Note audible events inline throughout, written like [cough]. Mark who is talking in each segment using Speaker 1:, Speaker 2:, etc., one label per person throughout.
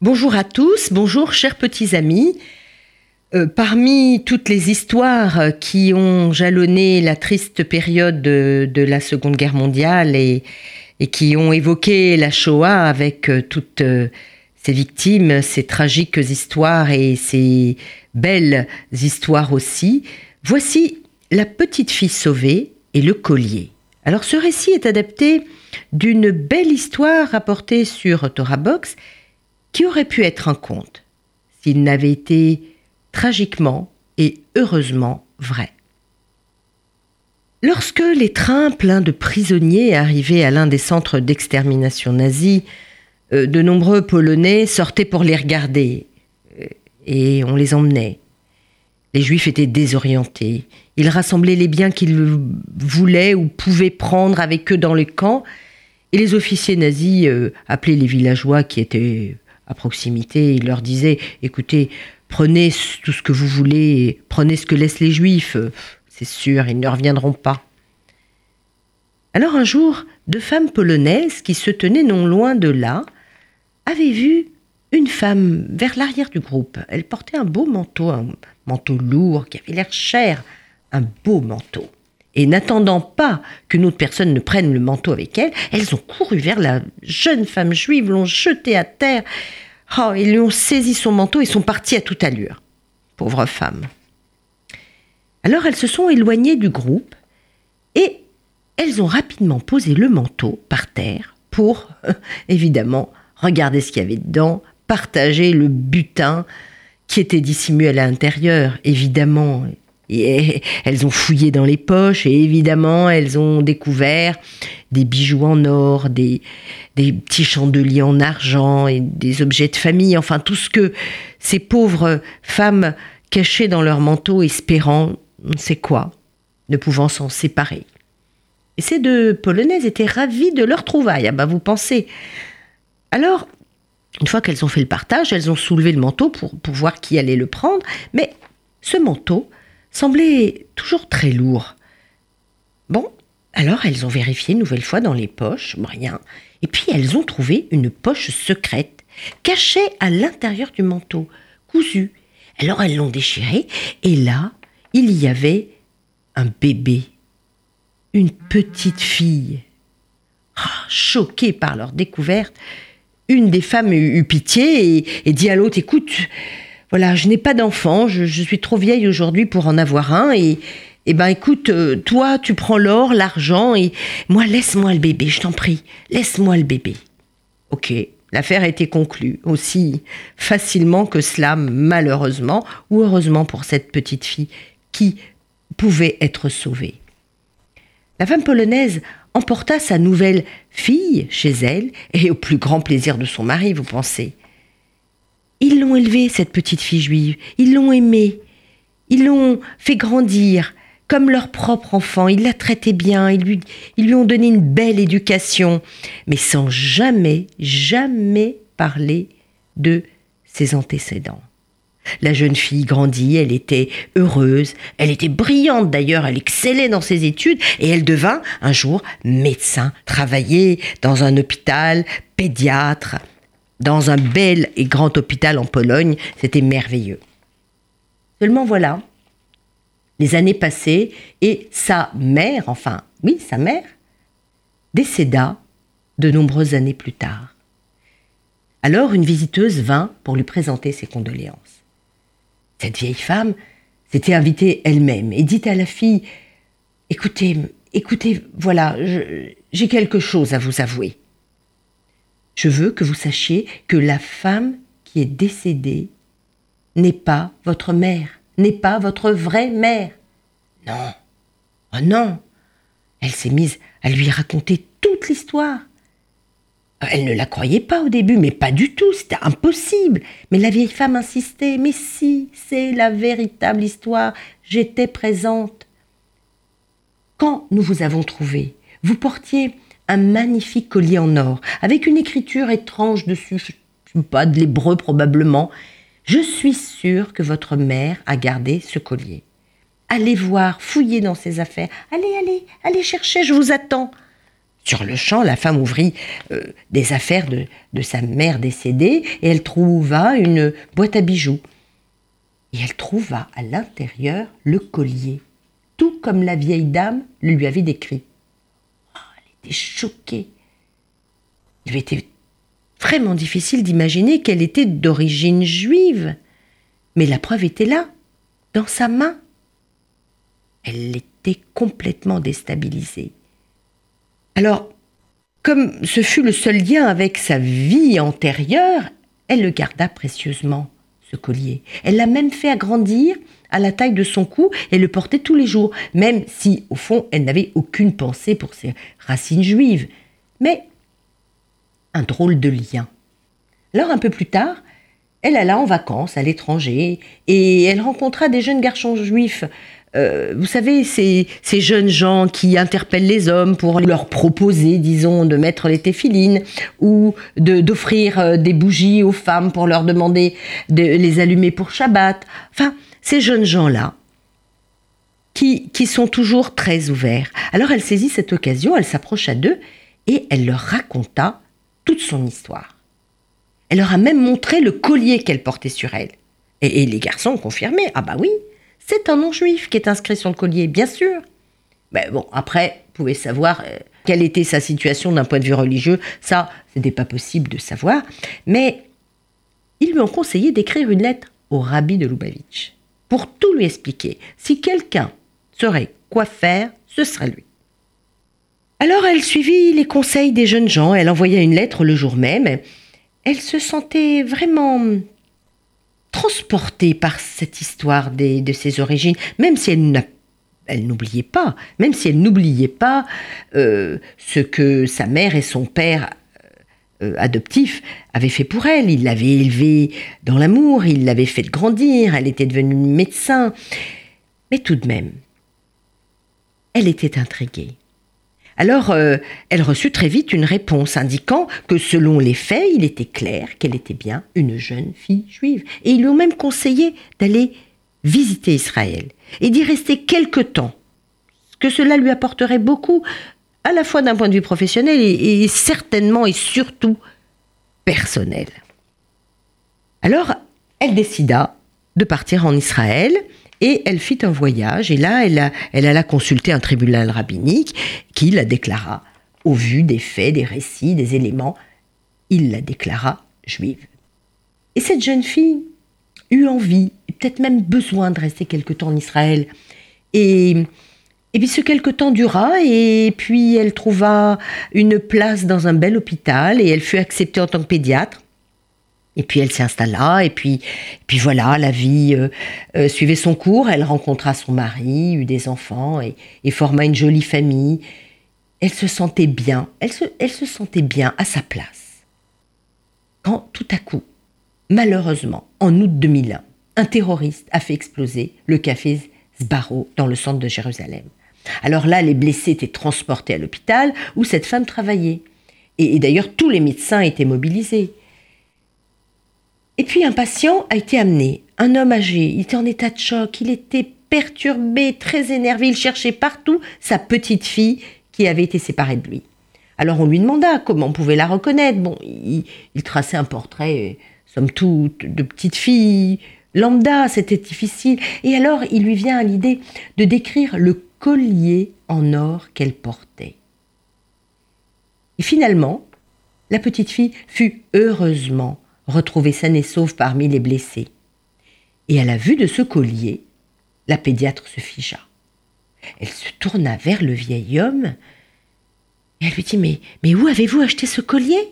Speaker 1: Bonjour à tous, bonjour chers petits amis. Euh, parmi toutes les histoires qui ont jalonné la triste période de, la Seconde Guerre mondiale et, qui ont évoqué la Shoah avec euh, toutes euh, ces victimes, ces tragiques histoires et ces belles histoires aussi, voici La petite fille sauvée et le collier. Alors ce récit est adapté d'une belle histoire rapportée sur Torah Box qui aurait pu être un conte s'il n'avait été tragiquement et heureusement vrai. Lorsque les trains pleins de prisonniers arrivaient à l'un des centres d'extermination nazis, euh, de nombreux Polonais sortaient pour les regarder euh, et on les emmenait. Les Juifs étaient désorientés. Ils rassemblaient les biens qu'ils voulaient ou pouvaient prendre avec eux dans les camps, et les officiers nazis euh, appelaient les villageois qui étaient à proximité. Il leur disait écoutez, prenez tout ce que vous voulez, prenez ce que laissent les Juifs. C'est sûr, ils ne reviendront pas. Alors un jour, deux femmes polonaises qui se tenaient non loin de là avaient vu une femme vers l'arrière du groupe. Elle portait un beau manteau, un manteau lourd qui avait l'air cher, un beau manteau. Et n'attendant pas qu'une autre personne ne prenne le manteau avec elle, elles ont couru vers la jeune femme juive, l'ont jetée à terre. Oh, ils lui ont saisi son manteau et sont partis à toute allure. Pauvre femme. Alors elles se sont éloignées du groupe et elles ont rapidement posé le manteau par terre pour, [laughs] évidemment, regarder ce qu'il y avait dedans, partager le butin qui était dissimulé à l'intérieur, évidemment. Et elles ont fouillé dans les poches et évidemment, elles ont découvert des bijoux en or, des, petits chandeliers en argent et des objets de famille, enfin tout ce que ces pauvres femmes cachaient dans leur manteau, espérant, on ne sait quoi, ne pouvant s'en séparer. Et ces deux Polonaises étaient ravies de leur trouvaille, ah bah vous pensez. Alors, une fois qu'elles ont fait le partage, elles ont soulevé le manteau pour, pour voir qui allait le prendre, mais ce manteau semblait toujours très lourd. Bon, alors elles ont vérifié une nouvelle fois dans les poches, rien. Et puis elles ont trouvé une poche secrète, cachée à l'intérieur du manteau, cousue. Alors elles l'ont déchirée, et là, il y avait un bébé, une petite fille. Ah, choquée par leur découverte, une des femmes eut, pitié et, dit à l'autre, écoute, voilà, je n'ai pas d'enfant, je, suis trop vieille aujourd'hui pour en avoir un, et, eh ben écoute, euh, toi tu prends l'or, l'argent, et moi laisse-moi le bébé, je t'en prie, laisse-moi le bébé. Ok, l'affaire été conclue aussi facilement que cela, malheureusement, ou heureusement pour cette petite fille qui pouvait être sauvée. La femme polonaise emporta sa nouvelle fille chez elle, et au plus grand plaisir de son mari, vous pensez? Ils l'ont élevée, cette petite fille juive, ils l'ont aimée, ils l'ont fait grandir comme leur propre enfant, ils la traitaient bien, ils lui, ils lui ont donné une belle éducation, mais sans jamais, jamais parler de ses antécédents. La jeune fille grandit, elle était heureuse, elle était brillante d'ailleurs, elle excellait dans ses études et elle devint un jour médecin, travaillait dans un hôpital, pédiatre, dans un bel et grand hôpital en Pologne, c'était merveilleux. Seulement voilà, les années passaient et sa mère, enfin oui, sa mère, décéda de nombreuses années plus tard. Alors une visiteuse vint pour lui présenter ses condoléances. Cette vieille femme s'était invitée elle-même et dit à la fille Écoutez, écoutez, voilà, j'ai quelque chose à vous avouer. Je veux que vous sachiez que la femme qui est décédée n'est pas votre mère, n'est pas votre vraie mère. Non, oh non. Elle s'est mise à lui raconter toute l'histoire. Elle ne la croyait pas au début, mais pas du tout, c'était impossible. Mais la vieille femme insistait, mais si, c'est la véritable histoire, j'étais présente. Quand nous vous avons trouvé, vous portiez un magnifique collier en or, avec une écriture étrange dessus, pas de l'hébreu probablement. Je suis sûre que votre mère a gardé ce collier. Allez voir, fouillez dans ses affaires. Allez, allez, allez chercher, je vous attends. Sur le champ, la femme ouvrit euh, des affaires de, de sa mère décédée et elle trouva une boîte à bijoux. Et elle trouva à l'intérieur le collier, tout comme la vieille dame le lui avait décrit. Était choquée. Il avait été vraiment difficile d'imaginer qu'elle était d'origine juive. Mais la preuve était là, dans sa main. Elle était complètement déstabilisée. Alors, comme ce fut le seul lien avec sa vie antérieure, elle le garda précieusement, ce collier. Elle l'a même fait agrandir à la taille de son cou et le portait tous les jours, même si, au fond, elle n'avait aucune pensée pour ses racines juives. Mais un drôle de lien. Alors, un peu plus tard, elle alla en vacances à l'étranger et elle rencontra des jeunes garçons juifs euh, vous savez, ces, jeunes gens qui interpellent les hommes pour leur proposer, disons, de mettre les téphilines ou d'offrir euh, des bougies aux femmes pour leur demander de les allumer pour Shabbat. Enfin, ces jeunes gens-là, qui, qui sont toujours très ouverts. Alors elle saisit cette occasion, elle s'approcha d'eux et elle leur raconta toute son histoire. Elle leur a même montré le collier qu'elle portait sur elle. Et, et les garçons ont confirmé, ah bah oui, c'est un nom juif qui est inscrit sur le collier, bien sûr. Mais bon, après, vous pouvez savoir euh, quelle était sa situation d'un point de vue religieux. Ça, ce n'était pas possible de savoir. Mais ils lui ont conseillé d'écrire une lettre au rabbi de Lubavitch pour tout lui expliquer. Si quelqu'un saurait quoi faire, ce serait lui. Alors elle suivit les conseils des jeunes gens, elle envoya une lettre le jour même. Elle se sentait vraiment transportée par cette histoire de ses origines, même si elle n'oubliait pas, même si elle n'oubliait pas euh, ce que sa mère et son père euh, adoptif avaient fait pour elle. Il l'avait élevée dans l'amour, il l'avait fait grandir, elle était devenue médecin. Mais tout de même, elle était intriguée. Alors, euh, elle reçut très vite une réponse indiquant que selon les faits, il était clair qu'elle était bien une jeune fille juive. Et ils lui ont même conseillé d'aller visiter Israël et d'y rester quelque temps, que cela lui apporterait beaucoup, à la fois d'un point de vue professionnel et, et certainement et surtout personnel. Alors, elle décida de partir en Israël et elle fit un voyage, et là, elle, a, alla consulter un tribunal rabbinique qui la déclara, au vu des faits, des récits, des éléments, il la déclara juive. Et cette jeune fille eut envie, et peut-être même besoin de rester quelque temps en Israël. Et, et puis ce quelque temps dura, et puis elle trouva une place dans un bel hôpital, et elle fut acceptée en tant que pédiatre. Et puis elle s'installa, et puis, puis voilà, la vie euh, euh, suivait son cours. Elle rencontra son mari, eut des enfants et, forma une jolie famille. Elle se sentait bien, elle se, elle se sentait bien à sa place. Quand tout à coup, malheureusement, en août 2001, un terroriste a fait exploser le café Sbarro dans le centre de Jérusalem. Alors là, les blessés étaient transportés à l'hôpital où cette femme travaillait. et d'ailleurs, tous les médecins étaient mobilisés. Et puis un patient a été amené, un homme âgé, il était en état de choc, il était perturbé, très énervé, il cherchait partout sa petite fille qui avait été séparée de lui. Alors on lui demanda comment on pouvait la reconnaître. Bon, il, traçait un portrait, somme toute, de petite fille lambda, c'était difficile. Et alors il lui vient à l'idée de décrire le collier en or qu'elle portait. Et finalement, la petite fille fut heureusement retrouvée saine et sauve parmi les blessés. Et à la vue de ce collier, la pédiatre se figea. Elle se tourna vers le vieil homme et elle lui dit Mais, où avez-vous acheté ce collier?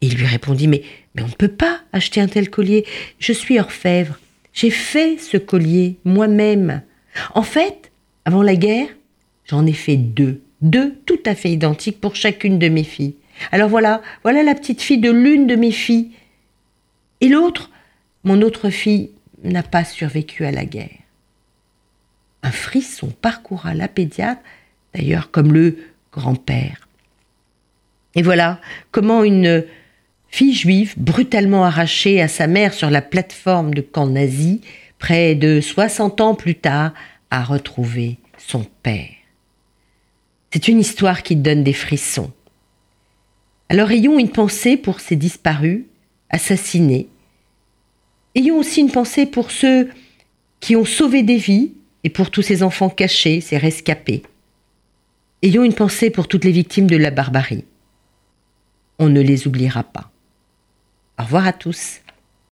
Speaker 1: Il lui répondit mais on ne peut pas acheter un tel collier. Je suis orfèvre. J'ai fait ce collier moi-même. En fait, avant la guerre, j'en ai fait deux. Deux tout à fait identiques pour chacune de mes filles. Alors voilà, voilà la petite fille de l'une de mes filles. Et l'autre, mon autre fille, n'a pas survécu à la guerre. Un frisson parcoura la pédiatre, d'ailleurs comme le grand-père. Et voilà comment une fille juive, brutalement arrachée à sa mère sur la plateforme de camp nazi, près de 60 ans plus tard, a retrouvé son père. C'est une histoire qui donne des frissons. Alors ayons une pensée pour ces disparus, assassinés. Ayons aussi une pensée pour ceux qui ont sauvé des vies et pour tous ces enfants cachés, ces rescapés. Ayons une pensée pour toutes les victimes de la barbarie. On ne les oubliera pas. Au revoir à tous.